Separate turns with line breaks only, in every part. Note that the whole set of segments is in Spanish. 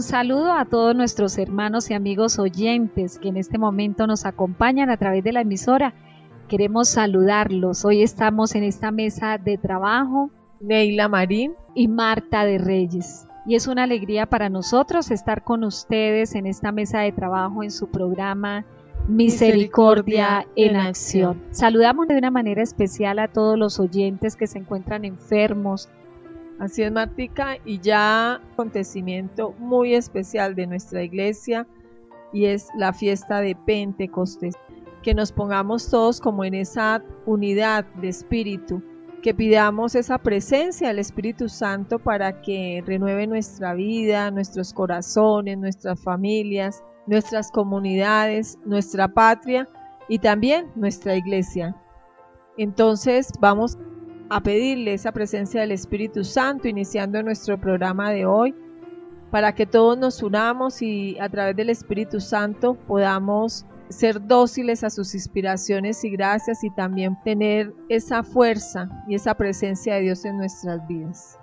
Un saludo a todos nuestros hermanos y amigos oyentes que en este momento nos acompañan a través de la emisora. Queremos saludarlos. Hoy estamos en esta mesa de trabajo.
Neila Marín
y Marta de Reyes. Y es una alegría para nosotros estar con ustedes en esta mesa de trabajo en su programa Misericordia, en, acción. Saludamos de una manera especial a todos los oyentes que se encuentran enfermos,
Así es, Martica, y ya acontecimiento muy especial de nuestra iglesia y es la fiesta de Pentecostés. Que nos pongamos todos como en esa unidad de espíritu, que pidamos esa presencia del Espíritu Santo para que renueve nuestra vida, nuestros corazones, nuestras familias, nuestras comunidades, nuestra patria y también nuestra iglesia. Entonces vamos a pedirle esa presencia del Espíritu Santo iniciando nuestro programa de hoy para que todos nos unamos y a través del Espíritu Santo podamos ser dóciles a sus inspiraciones y gracias y también tener esa fuerza y esa presencia de Dios en nuestras vidas.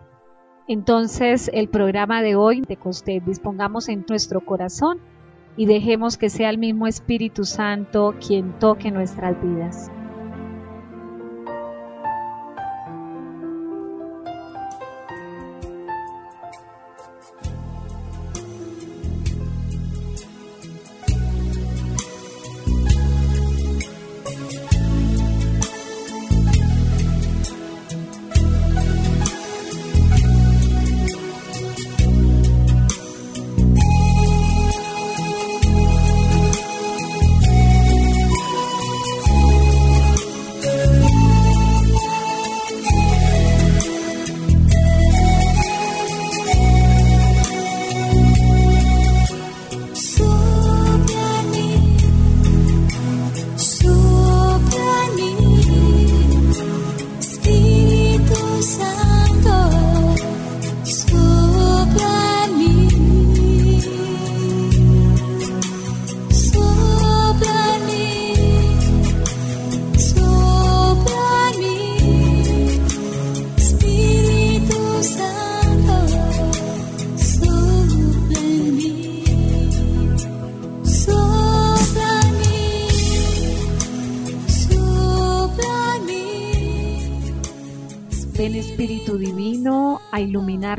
Entonces el programa de hoy de que dispongamos en nuestro corazón y dejemos que sea el mismo Espíritu Santo quien toque nuestras vidas.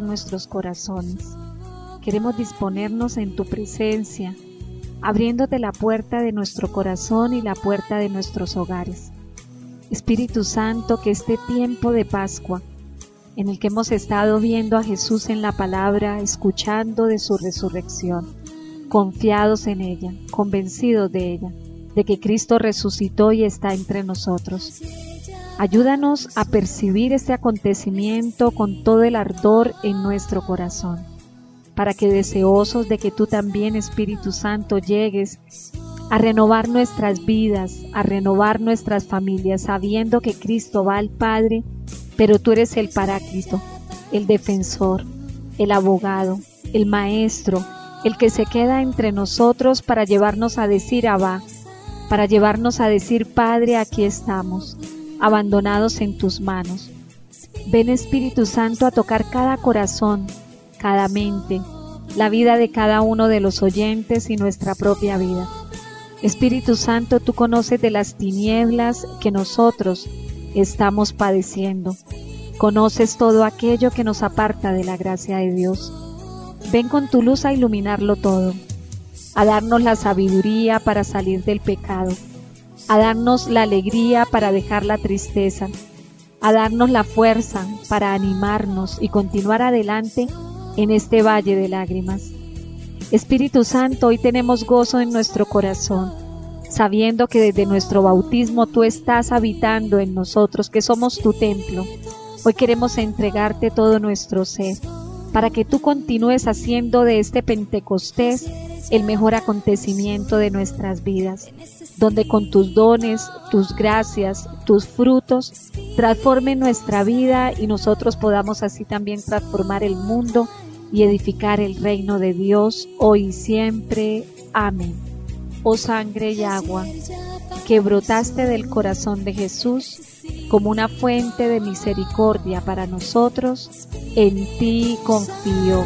Nuestros corazones. Queremos disponernos en tu presencia, abriéndote la puerta de nuestro corazón y la puerta de nuestros hogares. Espíritu Santo, que este tiempo de Pascua, en el que hemos estado viendo a Jesús en la palabra, escuchando de su resurrección, confiados en ella, convencidos de ella, de que Cristo resucitó y está entre nosotros. Ayúdanos a percibir este acontecimiento con todo el ardor en nuestro corazón, para que deseosos de que tú también, Espíritu Santo, llegues a renovar nuestras vidas, a renovar nuestras familias, sabiendo que Cristo va al Padre, pero tú eres el Paráclito, el defensor, el abogado, el maestro, el que se queda entre nosotros para llevarnos a decir Abba, para llevarnos a decir Padre, aquí estamos abandonados en tus manos. Ven Espíritu Santo a tocar cada corazón, cada mente, la vida de cada uno de los oyentes y nuestra propia vida. Espíritu Santo, tú conoces de las tinieblas que nosotros estamos padeciendo. Conoces todo aquello que nos aparta de la gracia de Dios. Ven con tu luz a iluminarlo todo, a darnos la sabiduría para salir del pecado a darnos la alegría para dejar la tristeza, a darnos la fuerza para animarnos y continuar adelante en este valle de lágrimas. Espíritu Santo, hoy tenemos gozo en nuestro corazón, sabiendo que desde nuestro bautismo tú estás habitando en nosotros, que somos tu templo. Hoy queremos entregarte todo nuestro ser, para que tú continúes haciendo de este Pentecostés el mejor acontecimiento de nuestras vidas donde con tus dones, tus gracias, tus frutos, transforme nuestra vida y nosotros podamos así también transformar el mundo y edificar el reino de Dios hoy y siempre. Amén. Oh sangre y agua, que brotaste del corazón de Jesús como una fuente de misericordia para nosotros, en ti confío.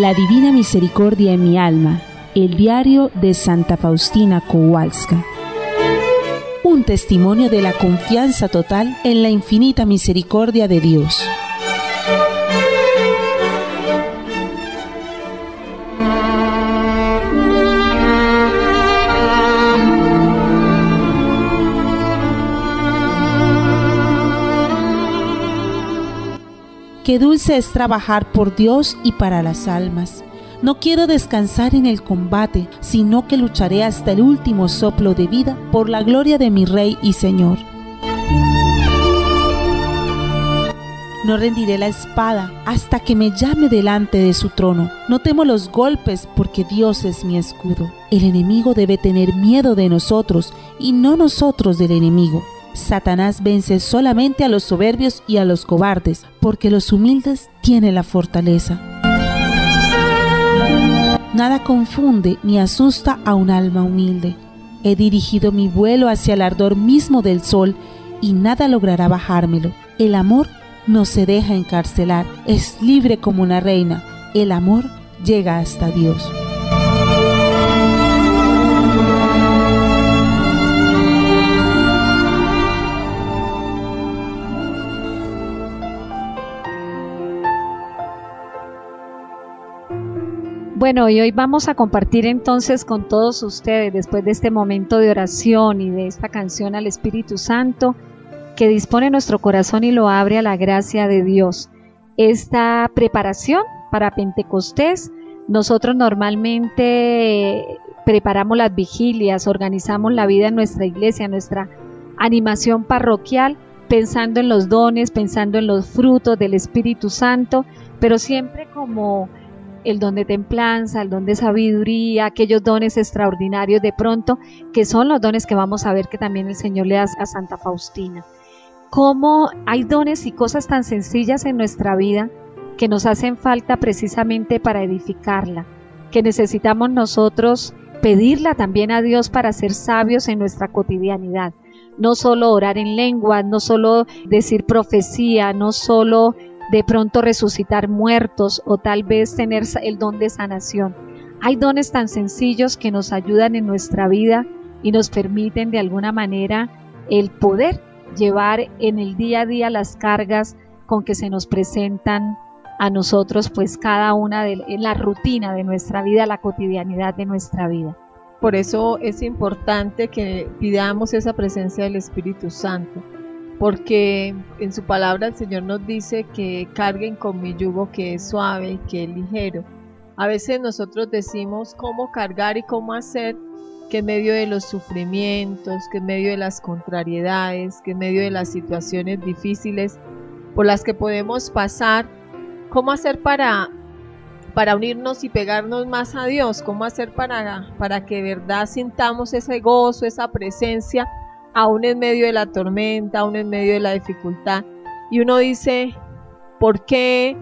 La Divina Misericordia en mi alma, el diario de Santa Faustina Kowalska. Un testimonio de la confianza total en la infinita misericordia de Dios. Qué dulce es trabajar por Dios y para las almas. No quiero descansar en el combate, sino que lucharé hasta el último soplo de vida por la gloria de mi Rey y Señor. No rendiré la espada hasta que me llame delante de su trono. No temo los golpes porque Dios es mi escudo. El enemigo debe tener miedo de nosotros y no nosotros del enemigo. Satanás vence solamente a los soberbios y a los cobardes, porque los humildes tienen la fortaleza. Nada confunde ni asusta a un alma humilde. He dirigido mi vuelo hacia el ardor mismo del sol y nada logrará bajármelo. El amor no se deja encarcelar, es libre como una reina. El amor llega hasta Dios.
Bueno, y hoy vamos a compartir entonces con todos ustedes, después de este momento de oración y de esta canción al Espíritu Santo, que dispone nuestro corazón y lo abre a la gracia de Dios. Esta preparación para Pentecostés, nosotros normalmente preparamos las vigilias, organizamos la vida en nuestra iglesia, nuestra animación parroquial, pensando en los dones, pensando en los frutos del Espíritu Santo, pero siempre como el don de templanza, el don de sabiduría, aquellos dones extraordinarios de pronto, que son los dones que vamos a ver que también el Señor le da a Santa Faustina. Cómo hay dones y cosas tan sencillas en nuestra vida que nos hacen falta precisamente para edificarla, que necesitamos nosotros pedirla también a Dios para ser sabios en nuestra cotidianidad. No solo orar en lengua, no solo decir profecía, no solo de pronto resucitar muertos o tal vez tener el don de sanación. Hay dones tan sencillos que nos ayudan en nuestra vida y nos permiten de alguna manera el poder llevar en el día a día las cargas con que se nos presentan a nosotros, pues cada una de la rutina de nuestra vida, la cotidianidad de nuestra vida.
Por eso es importante que pidamos esa presencia del Espíritu Santo porque en su palabra el Señor nos dice que carguen con mi yugo que es suave, que es ligero. A veces nosotros decimos cómo cargar y cómo hacer, que en medio de los sufrimientos, que en medio de las contrariedades, que en medio de las situaciones difíciles por las que podemos pasar, cómo hacer para para unirnos y pegarnos más a Dios, cómo hacer para, para que de verdad sintamos ese gozo, esa presencia aún en medio de la tormenta, aún en medio de la dificultad. Y uno dice, ¿por qué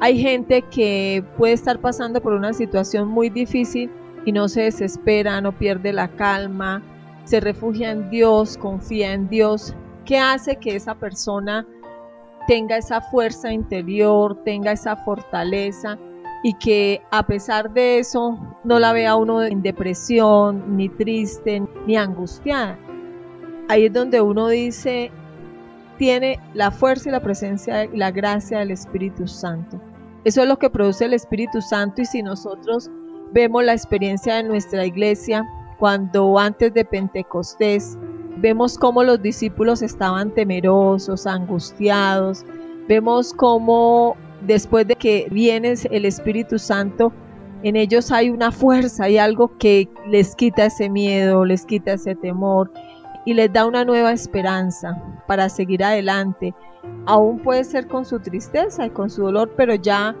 hay gente que puede estar pasando por una situación muy difícil y no se desespera, no pierde la calma, se refugia en Dios, confía en Dios? ¿Qué hace que esa persona tenga esa fuerza interior, tenga esa fortaleza y que a pesar de eso no la vea uno en depresión, ni triste, ni angustiada? Ahí es donde uno dice, tiene la fuerza y la presencia y la gracia del Espíritu Santo. Eso es lo que produce el Espíritu Santo y si nosotros vemos la experiencia de nuestra iglesia cuando antes de Pentecostés vemos cómo los discípulos estaban temerosos, angustiados, vemos cómo después de que viene el Espíritu Santo, en ellos hay una fuerza, hay algo que les quita ese miedo, les quita ese temor y les da una nueva esperanza para seguir adelante. Aún puede ser con su tristeza y con su dolor, pero ya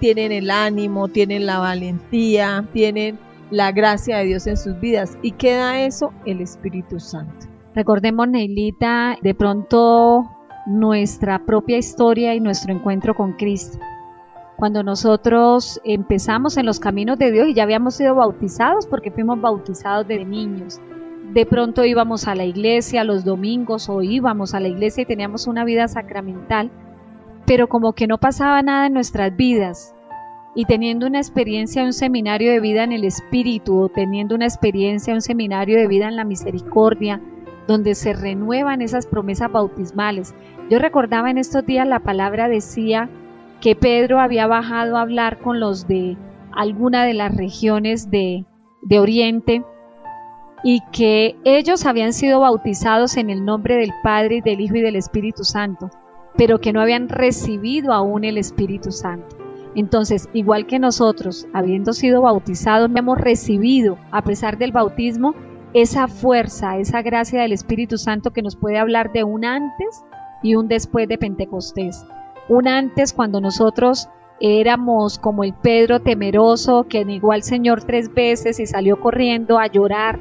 tienen el ánimo, tienen la valentía, tienen la gracia de Dios en sus vidas. ¿Y queda eso? El Espíritu Santo.
Recordemos, Neilita, de pronto nuestra propia historia y nuestro encuentro con Cristo. Cuando nosotros empezamos en los caminos de Dios y ya habíamos sido bautizados porque fuimos bautizados de niños de pronto íbamos a la iglesia los domingos o íbamos a la iglesia y teníamos una vida sacramental, pero como que no pasaba nada en nuestras vidas. y teniendo una experiencia, un seminario de vida en el Espíritu, o teniendo una experiencia, un seminario de vida en la misericordia, donde se renuevan esas promesas bautismales. Yo recordaba en estos días la palabra decía que Pedro había bajado a hablar con los de alguna de las regiones de, de Oriente y que ellos habían sido bautizados en el nombre del Padre y del Hijo y del Espíritu Santo, pero que no habían recibido aún el Espíritu Santo. Entonces, igual que nosotros, habiendo sido bautizados, hemos recibido, a pesar del bautismo, esa fuerza, esa gracia del Espíritu Santo que nos puede hablar de un antes y un después de Pentecostés. Un antes cuando nosotros éramos como el Pedro temeroso que negó al Señor tres veces y salió corriendo a llorar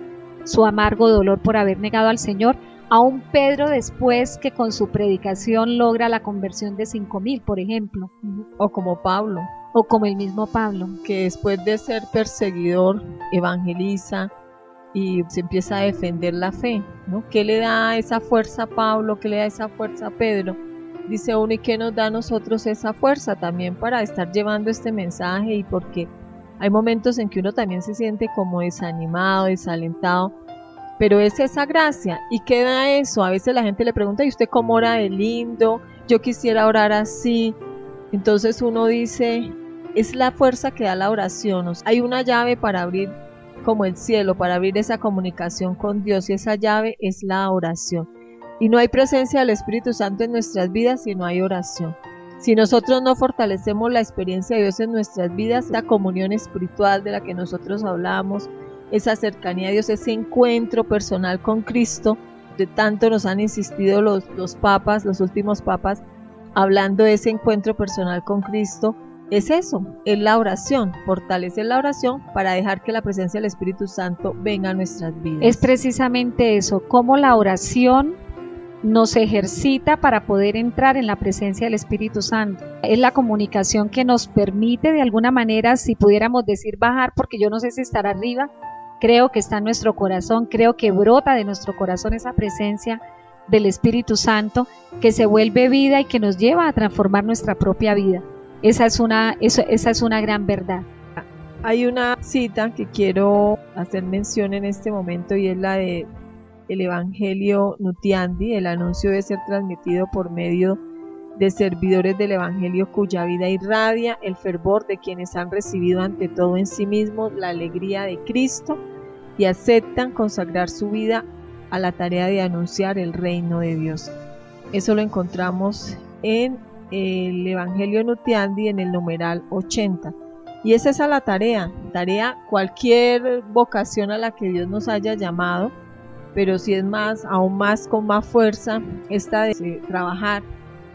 su amargo dolor por haber negado al Señor, a un Pedro después que con su predicación logra la conversión de cinco mil, por ejemplo.
O como Pablo.
O como el mismo Pablo.
Que después de ser perseguidor, evangeliza y se empieza a defender la fe. ¿no? ¿Qué le da esa fuerza a Pablo? ¿Qué le da esa fuerza a Pedro? Dice uno, ¿y qué nos da a nosotros esa fuerza también para estar llevando este mensaje? Y porque hay momentos en que uno también se siente como desanimado, desalentado, pero es esa gracia. ¿Y qué da eso? A veces la gente le pregunta, ¿y usted cómo ora de lindo? Yo quisiera orar así. Entonces uno dice, es la fuerza que da la oración. hay una llave para abrir como el cielo, para abrir esa comunicación con Dios y esa llave es la oración. Y no hay presencia del Espíritu Santo en nuestras vidas si no hay oración. Si nosotros no fortalecemos la experiencia de Dios en nuestras vidas, la comunión espiritual de la que nosotros hablamos, esa cercanía a Dios, ese encuentro personal con Cristo, de tanto nos han insistido los, los papas, los últimos papas, hablando de ese encuentro personal con Cristo, es eso, es la oración, fortalecer la oración para dejar que la presencia del Espíritu Santo venga a nuestras vidas.
Es precisamente eso, como la oración nos ejercita para poder entrar en la presencia del Espíritu Santo. Es la comunicación que nos permite de alguna manera, si pudiéramos decir bajar, porque yo no sé si estar arriba, creo que está en nuestro corazón, creo que brota de nuestro corazón esa presencia del Espíritu Santo que se vuelve vida y que nos lleva a transformar nuestra propia vida. Esa es una, esa es una gran verdad.
Hay una cita que quiero hacer mención en este momento y es la de el Evangelio Nutiandi, el anuncio debe ser transmitido por medio de servidores del Evangelio cuya vida irradia el fervor de quienes han recibido ante todo en sí mismos la alegría de Cristo y aceptan consagrar su vida a la tarea de anunciar el reino de Dios. Eso lo encontramos en el Evangelio Nutiandi en el numeral 80. Y esa es la tarea, tarea cualquier vocación a la que Dios nos haya llamado, pero si es más, aún más con más fuerza, esta de trabajar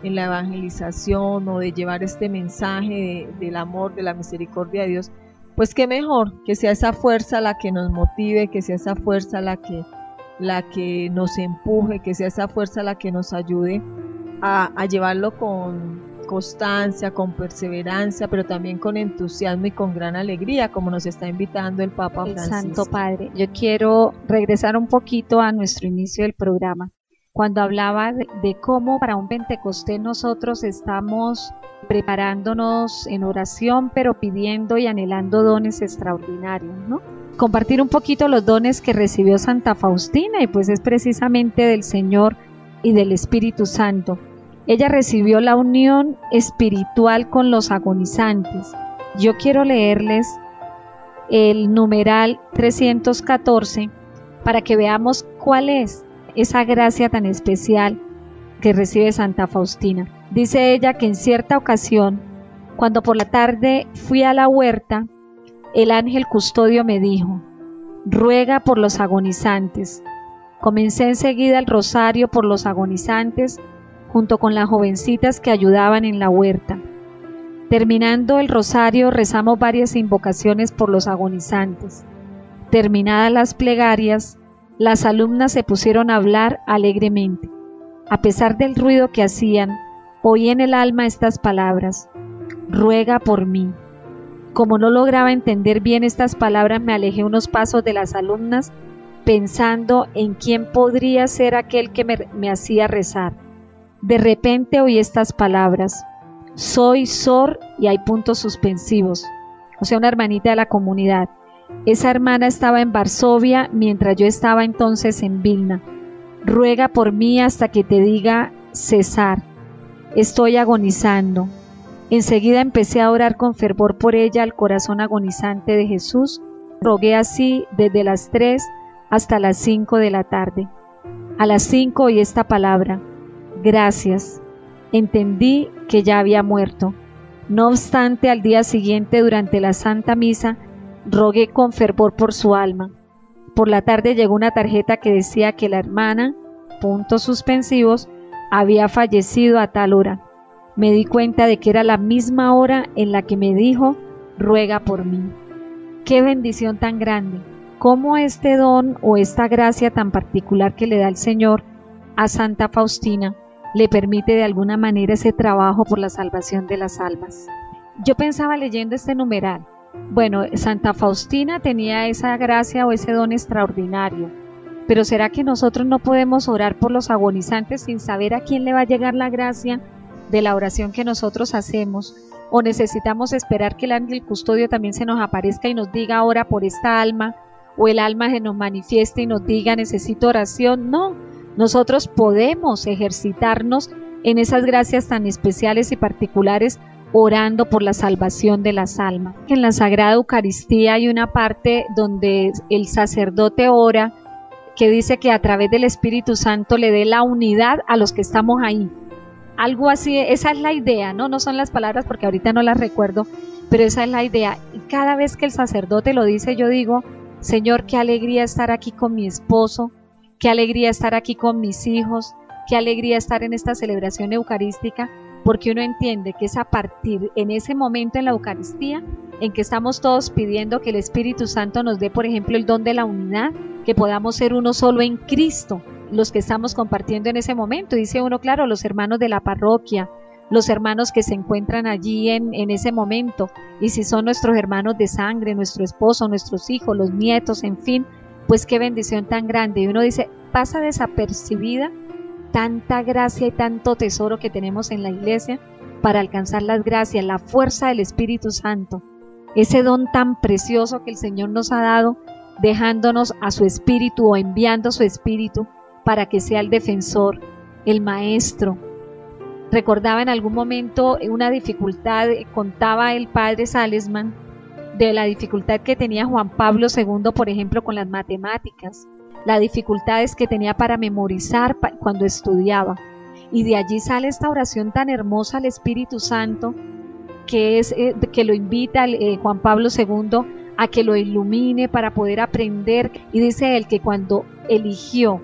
en la evangelización o de llevar este mensaje del amor, de la misericordia de Dios, pues qué mejor que sea esa fuerza la que nos motive, que sea esa fuerza la que, la que nos empuje, que sea esa fuerza la que nos ayude a, a llevarlo con, constancia, con perseverancia, pero también con entusiasmo y con gran alegría, como nos está invitando el Papa
el Santo Padre. Yo quiero regresar un poquito a nuestro inicio del programa, cuando hablaba de, de cómo para un Pentecostés nosotros estamos preparándonos en oración, pero pidiendo y anhelando dones extraordinarios, ¿no? Compartir un poquito los dones que recibió Santa Faustina y pues es precisamente del Señor y del Espíritu Santo. Ella recibió la unión espiritual con los agonizantes. Yo quiero leerles el numeral 314 para que veamos cuál es esa gracia tan especial que recibe Santa Faustina. Dice ella que en cierta ocasión, cuando por la tarde fui a la huerta, el ángel custodio me dijo, ruega por los agonizantes. Comencé enseguida el rosario por los agonizantes junto con las jovencitas que ayudaban en la huerta. Terminando el rosario rezamos varias invocaciones por los agonizantes. Terminadas las plegarias, las alumnas se pusieron a hablar alegremente. A pesar del ruido que hacían, oí en el alma estas palabras, ruega por mí. Como no lograba entender bien estas palabras, me alejé unos pasos de las alumnas pensando en quién podría ser aquel que me, hacía rezar. De repente oí estas palabras, Soy Sor y hay puntos suspensivos. O sea, una hermanita de la comunidad. Esa hermana estaba en Varsovia mientras yo estaba entonces en Vilna. Ruega por mí hasta que te diga cesar. Estoy agonizando. Enseguida empecé a orar con fervor por ella al corazón agonizante de Jesús. Rogué así desde las 3 hasta las 5 de la tarde. A las 5 oí esta palabra. Gracias. Entendí que ya había muerto. No obstante, al día siguiente, durante la Santa Misa, rogué con fervor por su alma. Por la tarde llegó una tarjeta que decía que la hermana, puntos suspensivos, había fallecido a tal hora. Me di cuenta de que era la misma hora en la que me dijo, ruega por mí. Qué bendición tan grande. Cómo este don o esta gracia tan particular que le da el Señor a Santa Faustina le permite de alguna manera ese trabajo por la salvación de las almas. Yo pensaba leyendo este numeral, bueno, Santa Faustina tenía esa gracia o ese don extraordinario, pero ¿será que nosotros no podemos orar por los agonizantes sin saber a quién le va a llegar la gracia de la oración que nosotros hacemos? ¿O necesitamos esperar que el ángel custodio también se nos aparezca y nos diga ahora por esta alma? ¿O el alma se nos manifieste y nos diga necesito oración? No, nosotros podemos ejercitarnos en esas gracias tan especiales y particulares orando por la salvación de las almas. En la Sagrada Eucaristía hay una parte donde el sacerdote ora que dice que a través del Espíritu Santo le dé la unidad a los que estamos ahí. Algo así, esa es la idea, ¿no? No son las palabras porque ahorita no las recuerdo, pero esa es la idea. Y cada vez que el sacerdote lo dice, yo digo, Señor, qué alegría estar aquí con mi esposo, qué alegría estar aquí con mis hijos, qué alegría estar en esta celebración eucarística, porque uno entiende que es a partir en ese momento en la Eucaristía en que estamos todos pidiendo que el Espíritu Santo nos dé, por ejemplo, el don de la unidad, que podamos ser uno solo en Cristo, los que estamos compartiendo en ese momento. Dice uno, claro, los hermanos de la parroquia, los hermanos que se encuentran allí en, en ese momento, y si son nuestros hermanos de sangre, nuestro esposo, nuestros hijos, los nietos, en fin, pues qué bendición tan grande. Y uno dice, pasa desapercibida tanta gracia y tanto tesoro que tenemos en la iglesia para alcanzar las gracias, la fuerza del Espíritu Santo, ese don tan precioso que el Señor nos ha dado, dejándonos a su Espíritu o enviando su Espíritu para que sea el defensor, el maestro. Recordaba en algún momento una dificultad, contaba el padre Salesman, de la dificultad que tenía Juan Pablo II, por ejemplo, con las matemáticas las dificultades que tenía para memorizar cuando estudiaba. Y de allí sale esta oración tan hermosa al Espíritu Santo, que es eh, que lo invita eh, Juan Pablo II a que lo ilumine para poder aprender. Y dice él que cuando eligió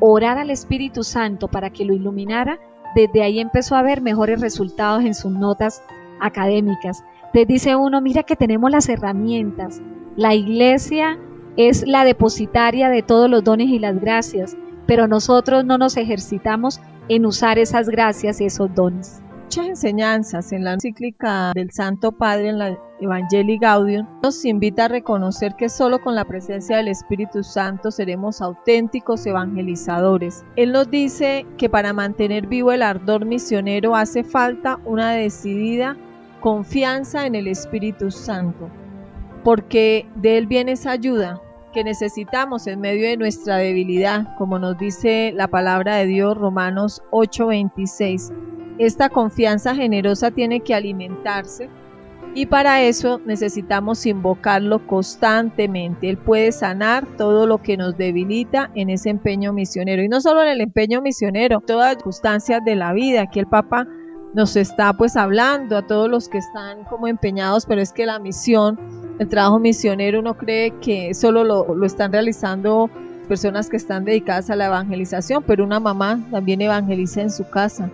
orar al Espíritu Santo para que lo iluminara, desde ahí empezó a ver mejores resultados en sus notas académicas. Entonces dice uno, mira que tenemos las herramientas. La iglesia es la depositaria de todos los dones y las gracias, pero nosotros no nos ejercitamos en usar esas gracias y esos dones.
Muchas enseñanzas en la encíclica del Santo Padre en la Evangelii Gaudium nos invita a reconocer que solo con la presencia del Espíritu Santo seremos auténticos evangelizadores. Él nos dice que para mantener vivo el ardor misionero hace falta una decidida confianza en el Espíritu Santo, porque de él viene esa ayuda, que necesitamos en medio de nuestra debilidad, como nos dice la palabra de Dios Romanos 8:26. Esta confianza generosa tiene que alimentarse y para eso necesitamos invocarlo constantemente. Él puede sanar todo lo que nos debilita en ese empeño misionero. Y no solo en el empeño misionero, todas las circunstancias de la vida. Aquí el Papa nos está pues hablando a todos los que están como empeñados, pero es que la misión el trabajo misionero uno cree que solo lo, lo están realizando personas que están dedicadas a la evangelización, pero una mamá también evangeliza en su casa,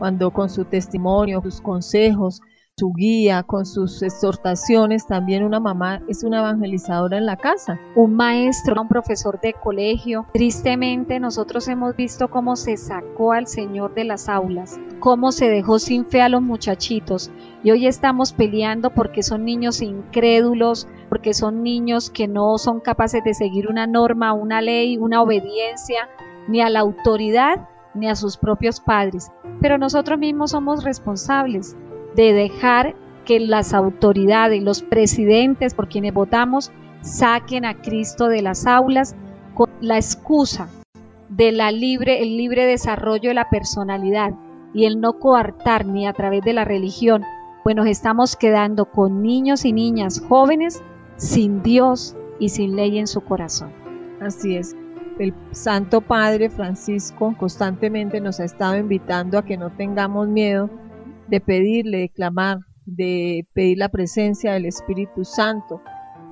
cuando con su testimonio, sus consejos, su guía, con sus exhortaciones, también una mamá es una evangelizadora en la casa.
Un maestro, un profesor de colegio. Tristemente nosotros hemos visto cómo se sacó al Señor de las aulas, cómo se dejó sin fe a los muchachitos. Y hoy estamos peleando porque son niños incrédulos, porque son niños que no son capaces de seguir una norma, una ley, una obediencia, ni a la autoridad, ni a sus propios padres. Pero nosotros mismos somos responsables de dejar que las autoridades, los presidentes por quienes votamos, saquen a Cristo de las aulas con la excusa de la libre, el libre desarrollo de la personalidad y el no coartar ni a través de la religión, pues nos estamos quedando con niños y niñas jóvenes sin Dios y sin ley en su corazón.
Así es. El Santo Padre Francisco constantemente nos ha estado invitando a que no tengamos miedo de pedirle, de clamar, de pedir la presencia del Espíritu Santo,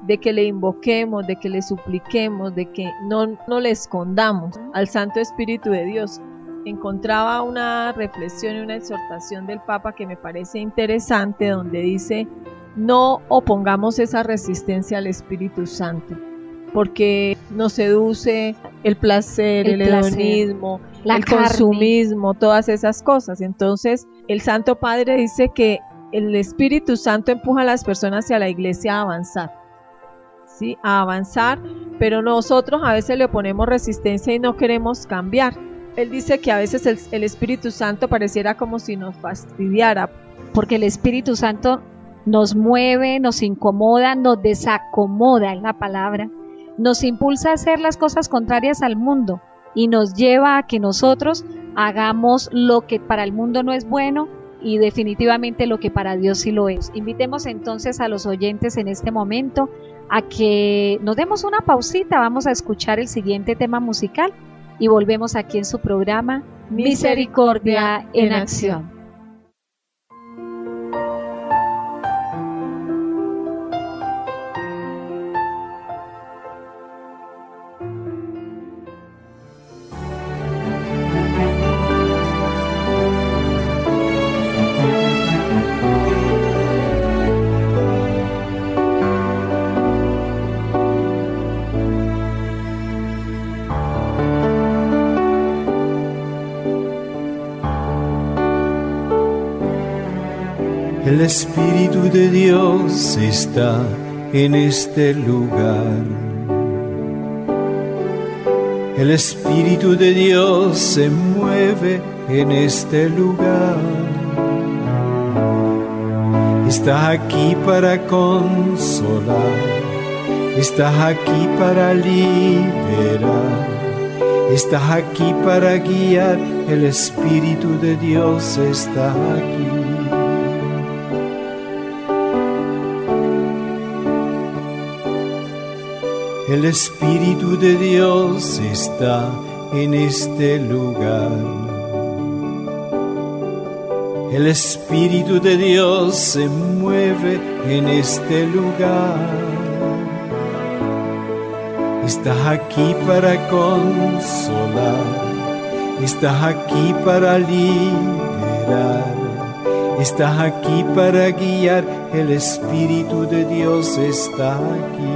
de que le invoquemos, de que le supliquemos, de que no, no le escondamos al Santo Espíritu de Dios. Encontraba una reflexión y una exhortación del Papa que me parece interesante donde dice, no opongamos esa resistencia al Espíritu Santo, porque nos seduce el placer, el, hedonismo, el consumismo, todas esas cosas. Entonces, el Santo Padre dice que el Espíritu Santo empuja a las personas hacia la iglesia a avanzar a avanzar, pero nosotros a veces le ponemos resistencia y no queremos cambiar. Él dice que a veces el, Espíritu Santo pareciera como si nos fastidiara.
Porque el Espíritu Santo nos mueve, nos incomoda, nos desacomoda, es la palabra. Nos impulsa a hacer las cosas contrarias al mundo y nos lleva a que nosotros hagamos lo que para el mundo no es bueno y definitivamente lo que para Dios sí lo es. Invitemos entonces a los oyentes en este momento a que nos demos una pausita, vamos a escuchar el siguiente tema musical y volvemos aquí en su programa Misericordia en Acción.
El Espíritu de Dios está en este lugar. El Espíritu de Dios se mueve en este lugar. Está aquí para consolar. Está aquí para liberar. Está aquí para guiar. El Espíritu de Dios está aquí. El Espíritu de Dios está en este lugar. El Espíritu de Dios se mueve en este lugar. Está aquí para consolar. Está aquí para liberar. Está aquí para guiar. El Espíritu de Dios está aquí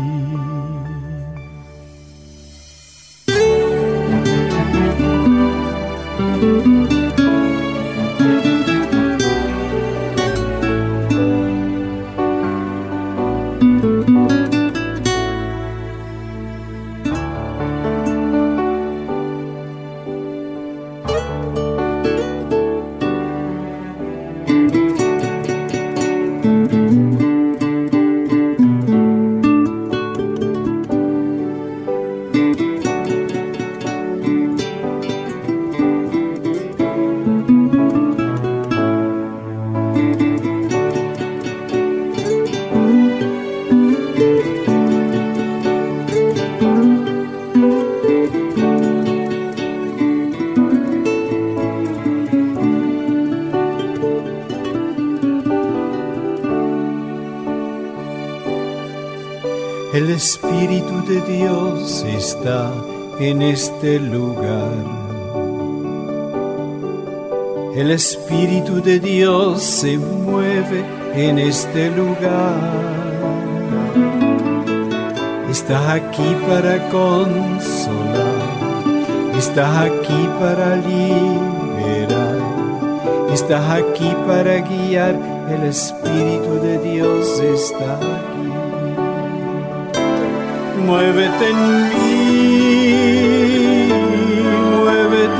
Este lugar. El Espíritu de Dios se mueve en este lugar. Está aquí para consolar, está aquí para liberar, está aquí para guiar. El Espíritu de Dios está aquí muévete en mí,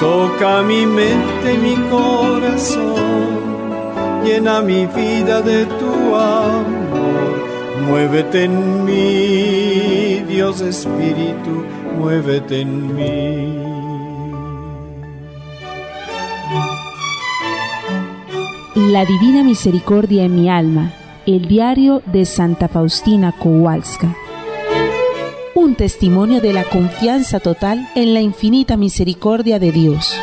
Toca mi mente, mi corazón, llena mi vida de tu amor. Muévete en mí, Dios Espíritu, muévete en mí.
La Divina Misericordia en mi alma, el diario de Santa Faustina Kowalska un testimonio de la confianza total en la infinita misericordia de Dios.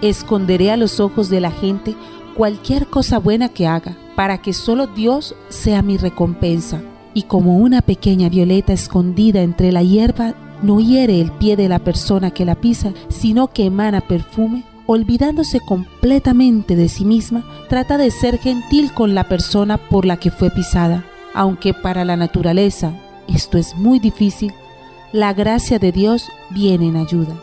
Esconderé a los ojos de la gente cualquier cosa buena que haga, para que solo Dios sea mi recompensa. Y como una pequeña violeta escondida entre la hierba no hiere el pie de la persona que la pisa, sino que emana perfume, olvidándose completamente de sí misma, trata de ser gentil con la persona por la que fue pisada. Aunque para la naturaleza esto es muy difícil, la gracia de Dios viene en ayuda.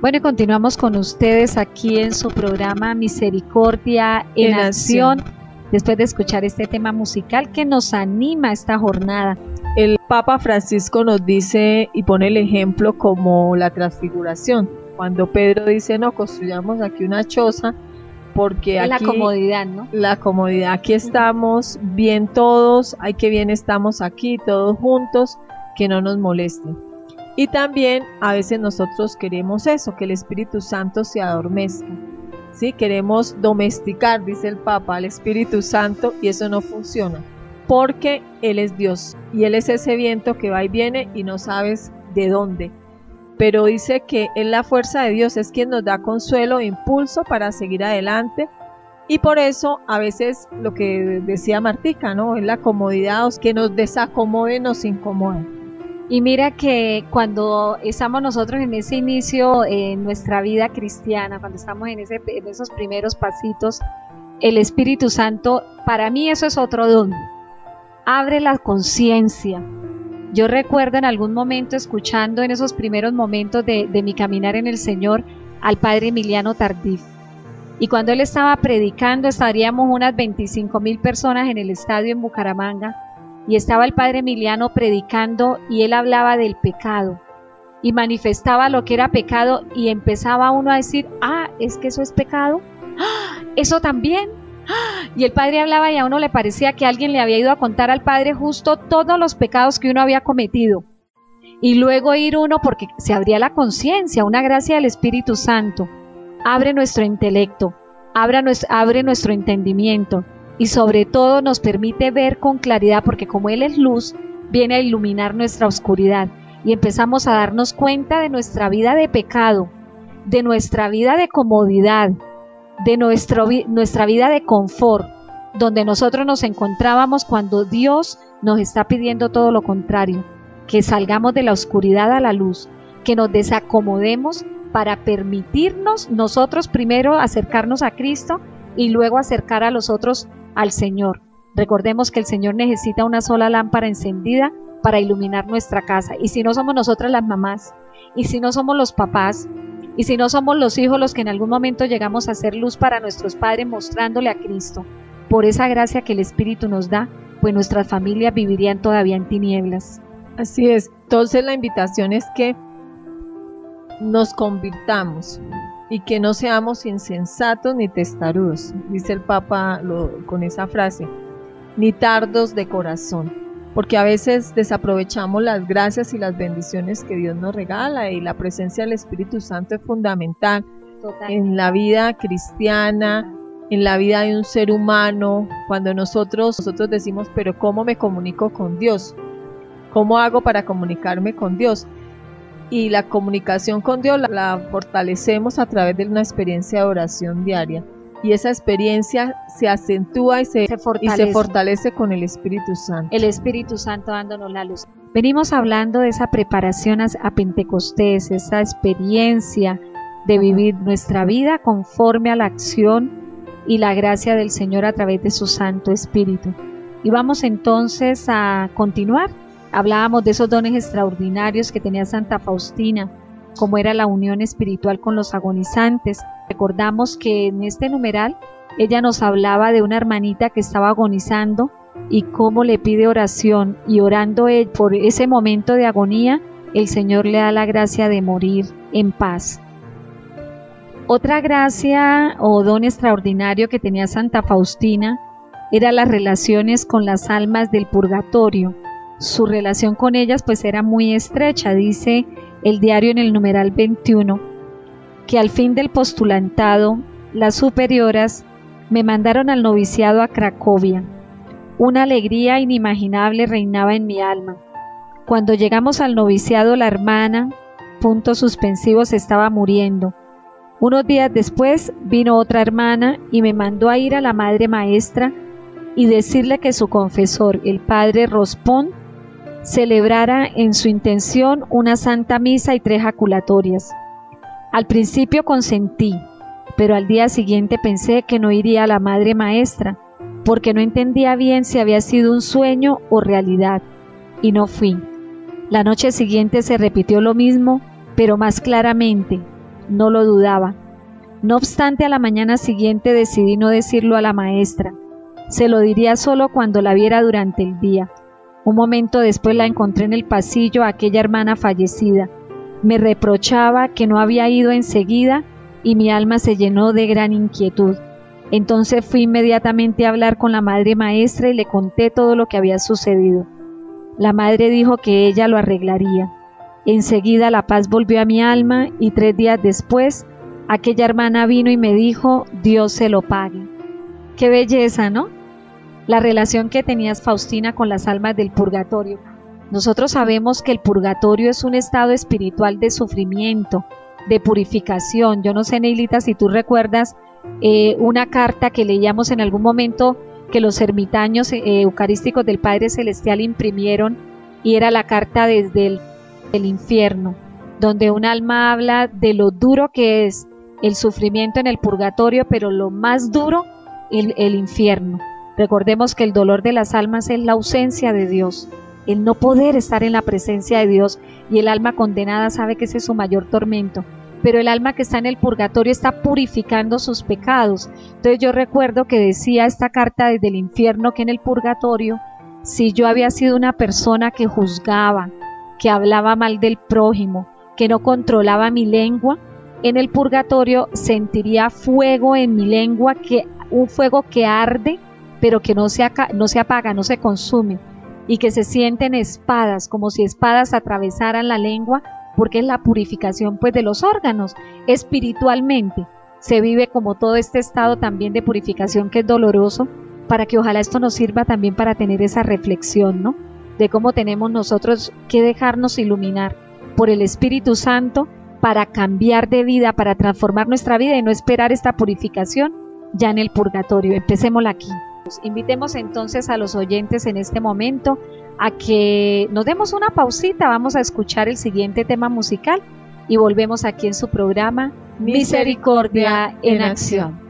Bueno, y continuamos con ustedes aquí en su programa Misericordia en, acción, después de escuchar este tema musical que nos anima esta jornada.
El Papa Francisco nos dice y pone el ejemplo como la transfiguración. Cuando Pedro dice, no, construyamos aquí una choza, porque aquí...
La comodidad, ¿no?
La comodidad, aquí estamos bien todos, hay que bien estamos aquí, todos juntos, que no nos molesten. Y también a veces nosotros queremos eso, que el Espíritu Santo se adormezca. ¿sí? Queremos domesticar, dice el Papa, al Espíritu Santo y eso no funciona. Porque Él es Dios y Él es ese viento que va y viene y no sabes de dónde. Pero dice que es la fuerza de Dios, es quien nos da consuelo e impulso para seguir adelante. Y por eso a veces lo que decía Martica, ¿no? Es la comodidad, que nos desacomode, nos incomoda.
Y mira que cuando estamos nosotros en ese inicio en nuestra vida cristiana, cuando estamos en, esos primeros pasitos, el Espíritu Santo, para mí eso es otro don. Abre la conciencia. Yo recuerdo en algún momento escuchando en esos primeros momentos de, de mi caminar en el Señor al Padre Emiliano Tardif. Y cuando él estaba predicando, estaríamos unas 25 mil personas en el estadio en Bucaramanga y estaba el padre Emiliano predicando y él hablaba del pecado y manifestaba lo que era pecado y empezaba uno a decir, ah, es que eso es pecado, ¡Ah! eso también. ¡Ah! Y el padre hablaba y a uno le parecía que alguien le había ido a contar al padre justo todos los pecados que uno había cometido. Y luego ir uno porque se abría la conciencia, una gracia del Espíritu Santo. Abre nuestro intelecto, abre nuestro, abre nuestro entendimiento y sobre todo nos permite ver con claridad porque como Él es luz, viene a iluminar nuestra oscuridad. Y empezamos a darnos cuenta de nuestra vida de pecado, de nuestra vida de comodidad, de nuestro, nuestra vida de confort, donde nosotros nos encontrábamos cuando Dios nos está pidiendo todo lo contrario, que salgamos de la oscuridad a la luz, que nos desacomodemos para permitirnos nosotros primero acercarnos a Cristo y luego acercar a los otros al Señor. Recordemos que el Señor necesita una sola lámpara encendida para iluminar nuestra casa. Y si no somos nosotras las mamás, y si no somos los papás, y si no somos los hijos los que en algún momento llegamos a ser luz para nuestros padres mostrándole a Cristo, por esa gracia que el Espíritu nos da, pues nuestras familias vivirían todavía en tinieblas.
Así es. Entonces la invitación es que nos convirtamos y que no seamos insensatos ni testarudos, dice el Papa con esa frase, ni tardos de corazón, porque a veces desaprovechamos las gracias y las bendiciones que Dios nos regala y la presencia del Espíritu Santo es fundamental en la vida cristiana, en la vida de un ser humano, cuando nosotros, nosotros decimos, pero ¿cómo me comunico con Dios? ¿Cómo hago para comunicarme con Dios? Y la comunicación con Dios la, fortalecemos a través de una experiencia de oración diaria. Y esa experiencia se acentúa y se, y se fortalece con el Espíritu Santo.
El Espíritu Santo dándonos la luz. Venimos hablando de esa preparación a Pentecostés, esa experiencia de vivir nuestra vida conforme a la acción y la gracia del Señor a través de su Santo Espíritu. Y vamos entonces a continuar. Hablábamos de esos dones extraordinarios que tenía Santa Faustina, como era la unión espiritual con los agonizantes. Recordamos que en este numeral ella nos hablaba de una hermanita que estaba agonizando y cómo le pide oración y orando por ese momento de agonía, el Señor le da la gracia de morir en paz. Otra gracia o don extraordinario que tenía Santa Faustina era las relaciones con las almas del purgatorio. Su relación con ellas pues era muy estrecha, dice el diario en el numeral 21, que al fin del postulantado, las superioras me mandaron al noviciado a Cracovia. Una alegría inimaginable reinaba en mi alma. Cuando llegamos al noviciado la hermana, puntos suspensivos, estaba muriendo unos días después vino otra hermana y me mandó a ir a la madre maestra y decirle que su confesor, el padre Rospón, celebrara en su intención una santa misa y tres jaculatorias. Al principio consentí, pero al día siguiente pensé que no iría a la madre maestra, porque no entendía bien si había sido un sueño o realidad, y no fui. La noche siguiente se repitió lo mismo, pero más claramente, no lo dudaba. No obstante, a la mañana siguiente decidí no decirlo a la maestra. Se lo diría solo cuando la viera durante el día. Un momento después la encontré en el pasillo aquella hermana fallecida. Me reprochaba que no había ido enseguida y mi alma se llenó de gran inquietud. Entonces fui inmediatamente a hablar con la madre maestra y le conté todo lo que había sucedido. La madre dijo que ella lo arreglaría. Enseguida la paz volvió a mi alma y tres días después aquella hermana vino y me dijo, Dios se lo pague. Qué belleza, ¿no? La relación que tenías Faustina con las almas del purgatorio. Nosotros sabemos que el purgatorio es un estado espiritual de sufrimiento, de purificación. Yo no sé, Neilita, si tú recuerdas eh, una carta que leíamos en algún momento que los ermitaños eh, eucarísticos del Padre Celestial imprimieron y era la carta desde el infierno, donde un alma habla de lo duro que es el sufrimiento en el purgatorio, pero lo más duro, el, el infierno. Recordemos que el dolor de las almas es la ausencia de Dios, el no poder estar en la presencia de Dios y el alma condenada sabe que ese es su mayor tormento. Pero el alma que está en el purgatorio está purificando sus pecados. Entonces yo recuerdo que decía esta carta desde el infierno que en el purgatorio, si yo había sido una persona que juzgaba, que hablaba mal del prójimo, que no controlaba mi lengua, en el purgatorio sentiría fuego en mi lengua, que un fuego que arde, pero que no se, no se apaga, no se consume, y que se sienten espadas, como si espadas atravesaran la lengua, porque es la purificación pues de los órganos espiritualmente. Se vive como todo este estado también de purificación que es doloroso, para que ojalá esto nos sirva también para tener esa reflexión, ¿no? de cómo tenemos nosotros que dejarnos iluminar por el Espíritu Santo para cambiar de vida, para transformar nuestra vida y no esperar esta purificación ya en el purgatorio. Empecémosla aquí. Invitemos entonces a los oyentes en este momento a que nos demos una pausita, vamos a escuchar el siguiente tema musical y volvemos aquí en su programa Misericordia en Acción.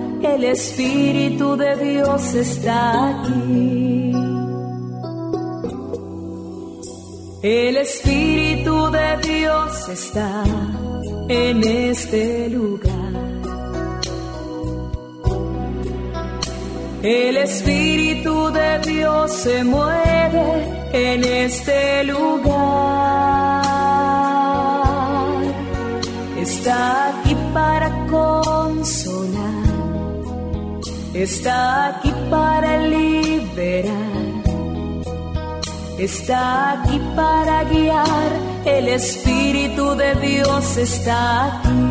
el Espíritu de Dios está aquí. El Espíritu de Dios está en este lugar. El Espíritu de Dios se mueve en este lugar. Está aquí para liberar, está aquí para guiar, el Espíritu de Dios está aquí.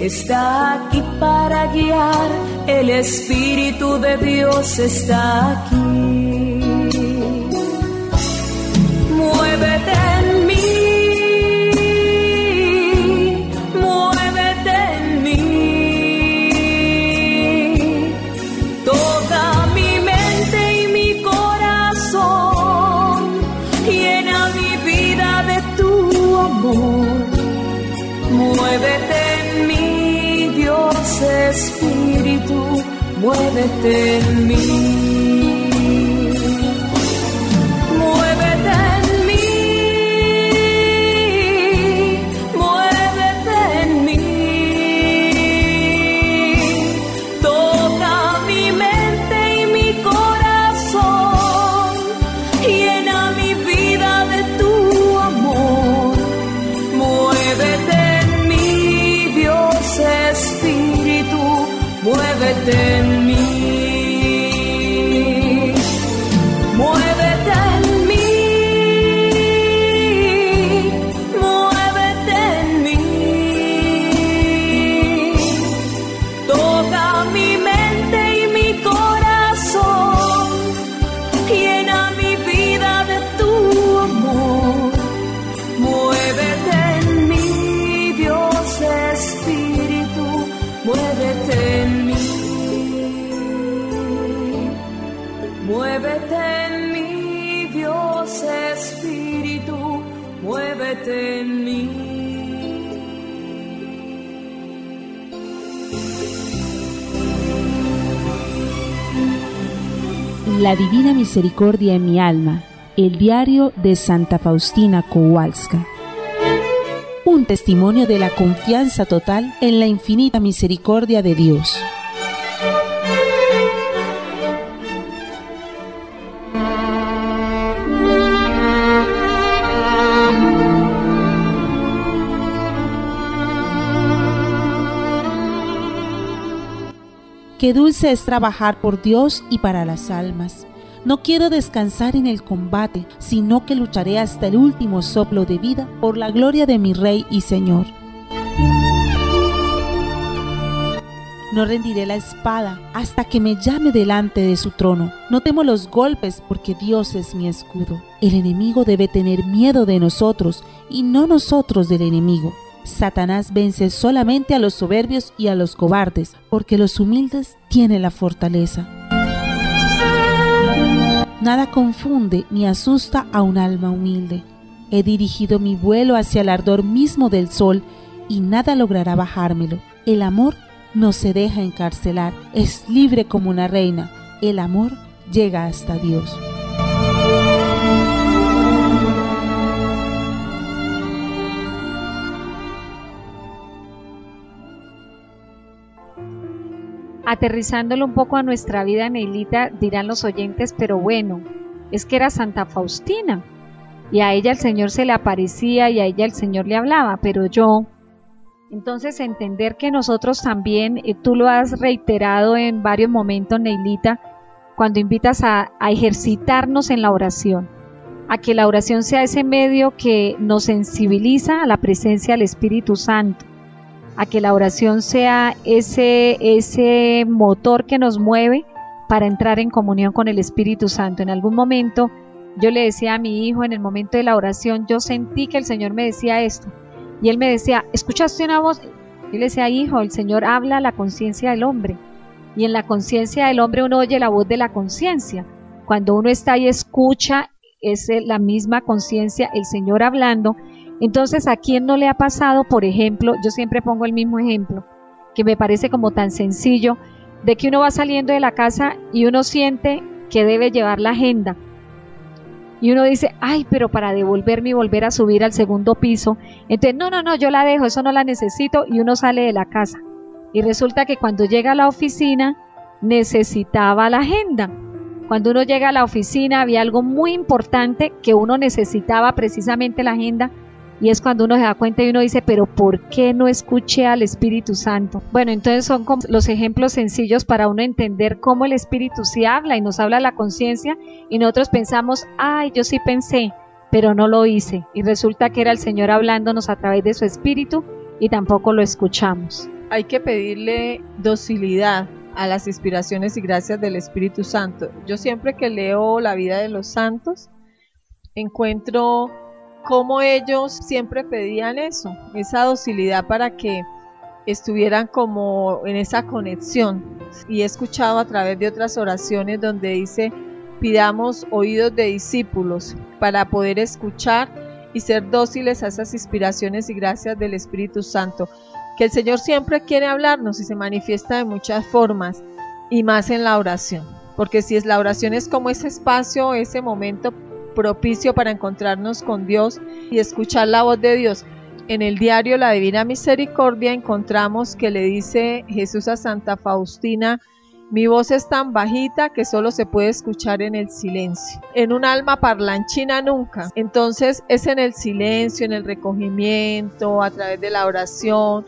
Está aquí para guiar, el Espíritu de Dios está aquí. Muévete en mí.
La Divina Misericordia en mi alma. El diario de Santa Faustina Kowalska. Un testimonio de la confianza total en la infinita misericordia de Dios. Qué dulce es trabajar por Dios y para las almas. No quiero descansar en el combate, sino que lucharé hasta el último soplo de vida por la gloria de mi Rey y Señor. No rendiré la espada hasta que me llame delante de su trono. No temo los golpes porque Dios es mi escudo. El enemigo debe tener miedo de nosotros y no nosotros del enemigo. Satanás vence solamente a los soberbios y a los cobardes, porque los humildes tienen la fortaleza. Nada confunde ni asusta a un alma humilde. He dirigido mi vuelo hacia el ardor mismo del sol y nada logrará bajármelo. El amor no se deja encarcelar, es libre como una reina. El amor llega hasta Dios.
Aterrizándolo un poco a nuestra vida, Neilita, dirán los oyentes, pero bueno, es que era Santa Faustina. Y a ella el Señor se le aparecía y a ella el Señor le hablaba, pero yo, entonces entender que nosotros también, eh, tú lo has reiterado en varios momentos, Neilita, cuando invitas a, a ejercitarnos en la oración, a que la oración sea ese medio que nos sensibiliza a la presencia del Espíritu Santo a que la oración sea ese, ese motor que nos mueve para entrar en comunión con el Espíritu Santo. En algún momento yo le decía a mi hijo en el momento de la oración, yo sentí que el Señor me decía esto. Y él me decía, ¿escuchaste una voz? Yo le decía, hijo, el Señor habla a la conciencia del hombre. Y en la conciencia del hombre uno oye la voz de la conciencia. Cuando uno está y escucha, es la misma conciencia, el Señor hablando, entonces, ¿a quién no le ha pasado, por ejemplo, yo siempre pongo el mismo ejemplo, que me parece como tan sencillo, de que uno va saliendo de la casa y uno siente que debe llevar la agenda. Y uno dice, ay, pero para devolverme y volver a subir al segundo piso. Entonces, no, no, no, yo la dejo, eso no la necesito. Y uno sale de la casa. Y resulta que cuando llega a la oficina, necesitaba la agenda. Cuando uno llega a la oficina, había algo muy importante que uno necesitaba precisamente la agenda y es cuando uno se da cuenta y uno dice, pero ¿por qué no escuché al Espíritu Santo? Bueno, entonces son los ejemplos sencillos para uno entender cómo el Espíritu sí habla y nos habla la conciencia y nosotros pensamos, ay, yo sí pensé, pero no lo hice. Y resulta que era el Señor hablándonos a través de su Espíritu y tampoco lo escuchamos.
Hay que pedirle docilidad a las inspiraciones y gracias del Espíritu Santo. Yo siempre que leo la vida de los santos, encuentro cómo ellos siempre pedían eso, esa docilidad para que estuvieran como en esa conexión. Y he escuchado a través de otras oraciones donde dice, pidamos oídos de discípulos para poder escuchar y ser dóciles a esas inspiraciones y gracias del Espíritu Santo. Que el Señor siempre quiere hablarnos y se manifiesta de muchas formas y más en la oración. Porque si es la oración es como ese espacio, ese momento propicio para encontrarnos con Dios y escuchar la voz de Dios. En el diario La Divina Misericordia encontramos que le dice Jesús a Santa Faustina, mi voz es tan bajita que solo se puede escuchar en el silencio. En un alma parlanchina nunca. Entonces es en el silencio, en el recogimiento, a través de la oración.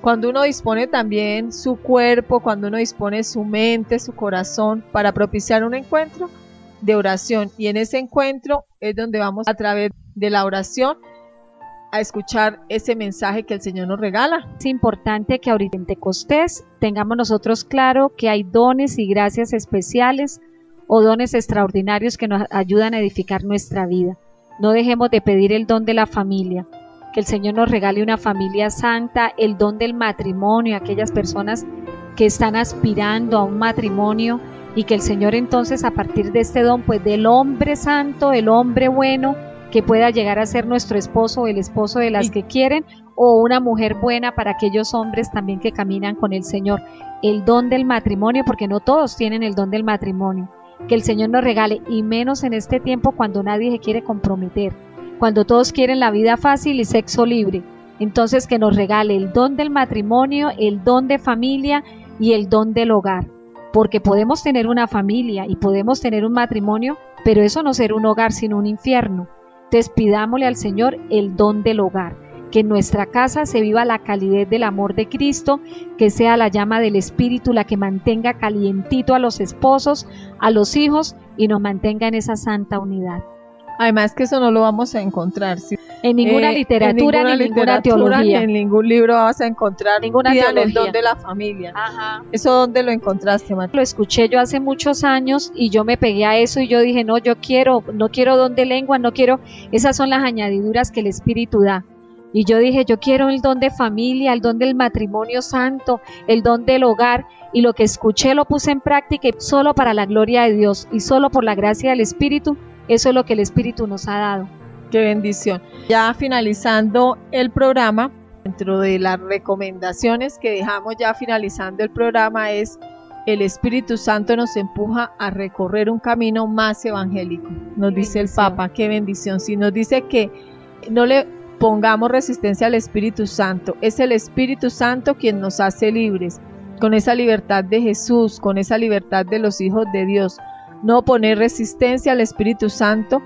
Cuando uno dispone también su cuerpo, cuando uno dispone su mente, su corazón para propiciar un encuentro, de oración y en ese encuentro es donde vamos a través de la oración a escuchar ese mensaje que el Señor nos regala.
Es importante que ahorita en Pentecostés tengamos nosotros claro que hay dones y gracias especiales o dones extraordinarios que nos ayudan a edificar nuestra vida. No dejemos de pedir el don de la familia, que el Señor nos regale una familia santa, el don del matrimonio, aquellas personas que están aspirando a un matrimonio y que el Señor entonces a partir de este don, pues del hombre santo, el hombre bueno, que pueda llegar a ser nuestro esposo o el esposo de las que quieren, o una mujer buena para aquellos hombres también que caminan con el Señor. El don del matrimonio, porque no todos tienen el don del matrimonio. que el Señor nos regale, y menos en este tiempo cuando nadie se quiere comprometer, cuando todos quieren la vida fácil y sexo libre. Entonces que nos regale el don del matrimonio, el don de familia y el don del hogar. Porque podemos tener una familia y podemos tener un matrimonio, pero eso no ser un hogar sino un infierno. Entonces pidámosle al Señor el don del hogar que en nuestra casa se viva la calidez del amor de Cristo, que sea la llama del Espíritu la que mantenga calientito a los esposos, a los hijos y nos mantenga en esa santa unidad.
Además que eso no lo vamos a encontrar.
En ninguna
Eh,
literatura
en
ni
literatura,
ninguna teología.
ni en ningún libro vas a encontrar
Ninguna
pidan el
teología.
don de la familia.
Ajá.
¿Eso dónde lo encontraste, Marta?
Lo escuché yo hace muchos años y yo me pegué a eso y yo dije, no, yo quiero, no quiero don de lengua, no quiero, esas son las añadiduras que el Espíritu da. Y yo dije, yo quiero el don de familia, el don del matrimonio santo, el don del hogar. Y lo que escuché lo puse en práctica y solo para la gloria de Dios y solo por la gracia del Espíritu, eso es lo que el Espíritu nos ha dado.
Qué bendición. Ya finalizando el programa, dentro de las recomendaciones que dejamos ya finalizando el programa es el Espíritu Santo nos empuja a recorrer un camino más evangélico. Nos dice el. Papa, qué bendición. Si nos dice que no le pongamos resistencia al Espíritu Santo, es el Espíritu Santo quien nos hace libres, con esa libertad de Jesús, con esa libertad de los hijos de Dios. No poner resistencia al Espíritu Santo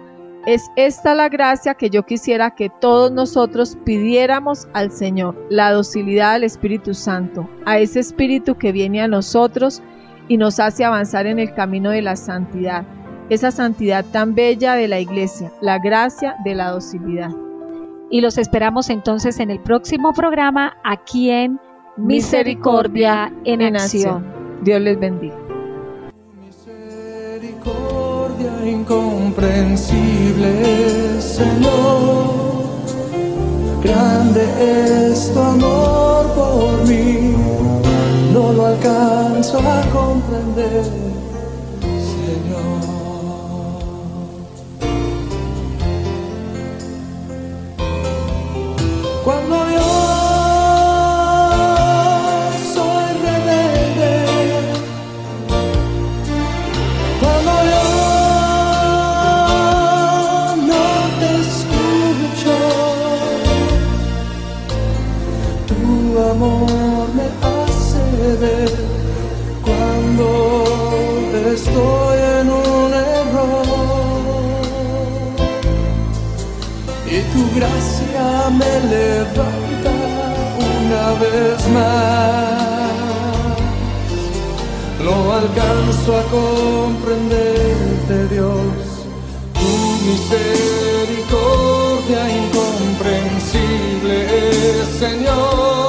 es esta la gracia que yo quisiera que todos nosotros pidiéramos al Señor, la docilidad al Espíritu Santo, a ese Espíritu que viene a nosotros y nos hace avanzar en el camino de la santidad, esa santidad tan bella de la iglesia, la gracia de la docilidad.
Y los esperamos entonces en el próximo programa aquí en Misericordia en, acción.
Dios les bendiga.
Incomprensible, Señor. Grande es tu amor por mí, no lo alcanzo a comprender, vez más. No alcanzo a comprenderte, Dios, tu misericordia incomprensible, Señor.